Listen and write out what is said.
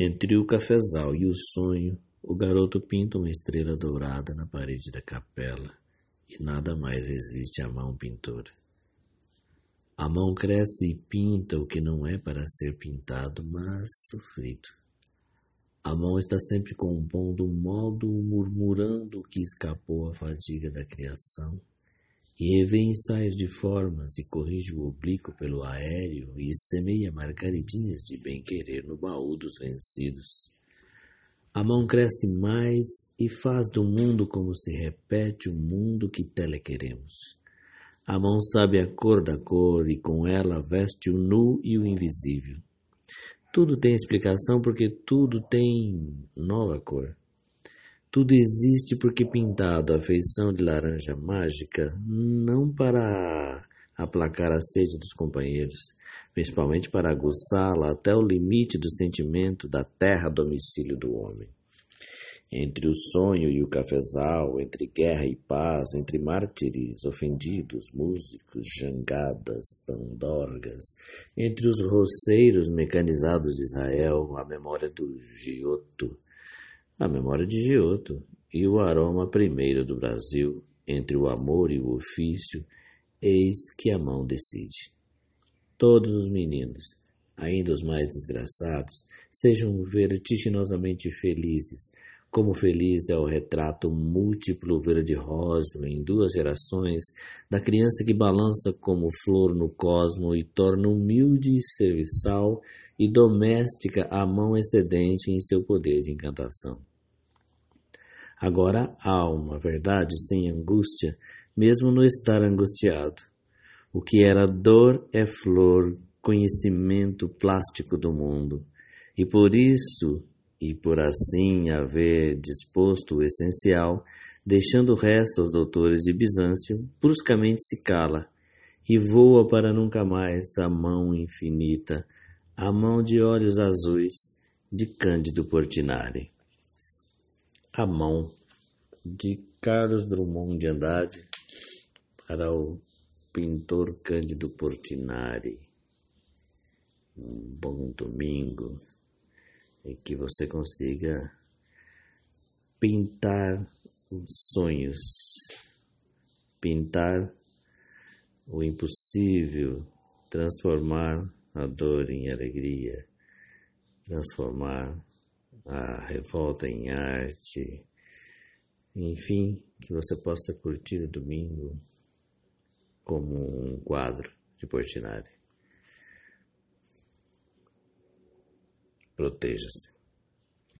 Entre o cafezal e o sonho, o garoto pinta uma estrela dourada na parede da capela, e nada mais resiste à mão pintora. A mão cresce e pinta o que não é para ser pintado, mas sofrido. A mão está sempre compondo um modo, murmurando o que escapou à fadiga da criação e revê ensaios de formas e corrige o oblíquo pelo aéreo e semeia margaridinhas de bem-querer no baú dos vencidos. A mão cresce mais e faz do mundo como se repete o mundo que telequeremos. A mão sabe a cor da cor e com ela veste o nu e o invisível. Tudo tem explicação porque tudo tem nova cor. Tudo existe porque pintado a feição de laranja mágica, não para aplacar a sede dos companheiros, principalmente para aguçá-la até o limite do sentimento da terra domicílio do homem. Entre o sonho e o cafezal, entre guerra e paz, entre mártires, ofendidos, músicos, jangadas, pandorgas, entre os roceiros mecanizados de Israel, a memória do Giotto, a memória de Giotto e o aroma primeiro do Brasil, entre o amor e o ofício, eis que a mão decide. Todos os meninos, ainda os mais desgraçados, sejam vertiginosamente felizes, como feliz é o retrato múltiplo verde-rosa em duas gerações da criança que balança como flor no cosmo e torna humilde, serviçal e doméstica a mão excedente em seu poder de encantação. Agora há uma verdade sem angústia, mesmo no estar angustiado. O que era dor é flor, conhecimento plástico do mundo. E por isso, e por assim haver disposto o essencial, deixando o resto aos doutores de Bizâncio, bruscamente se cala e voa para nunca mais a mão infinita, a mão de olhos azuis de Cândido Portinari a mão de Carlos Drummond de Andrade para o pintor Cândido Portinari. Um bom domingo e que você consiga pintar os sonhos, pintar o impossível, transformar a dor em alegria, transformar a revolta em arte, enfim, que você possa curtir o domingo como um quadro de Portinari. Proteja-se.